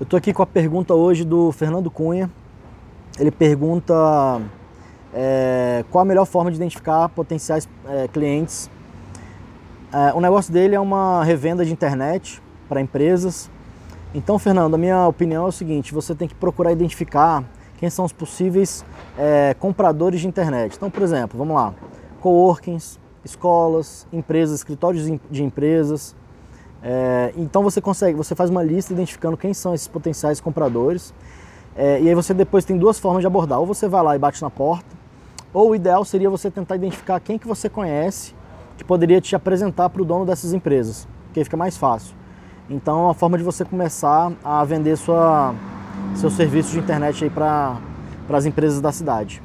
Eu estou aqui com a pergunta hoje do Fernando Cunha. Ele pergunta é, qual a melhor forma de identificar potenciais é, clientes. É, o negócio dele é uma revenda de internet para empresas. Então, Fernando, a minha opinião é o seguinte: você tem que procurar identificar quem são os possíveis é, compradores de internet. Então, por exemplo, vamos lá: coworkings, escolas, empresas, escritórios de empresas, é, então você consegue, você faz uma lista identificando quem são esses potenciais compradores. É, e aí você depois tem duas formas de abordar. Ou você vai lá e bate na porta, ou o ideal seria você tentar identificar quem que você conhece que poderia te apresentar para o dono dessas empresas, porque fica mais fácil. Então é uma forma de você começar a vender sua, seu serviço de internet aí para as empresas da cidade.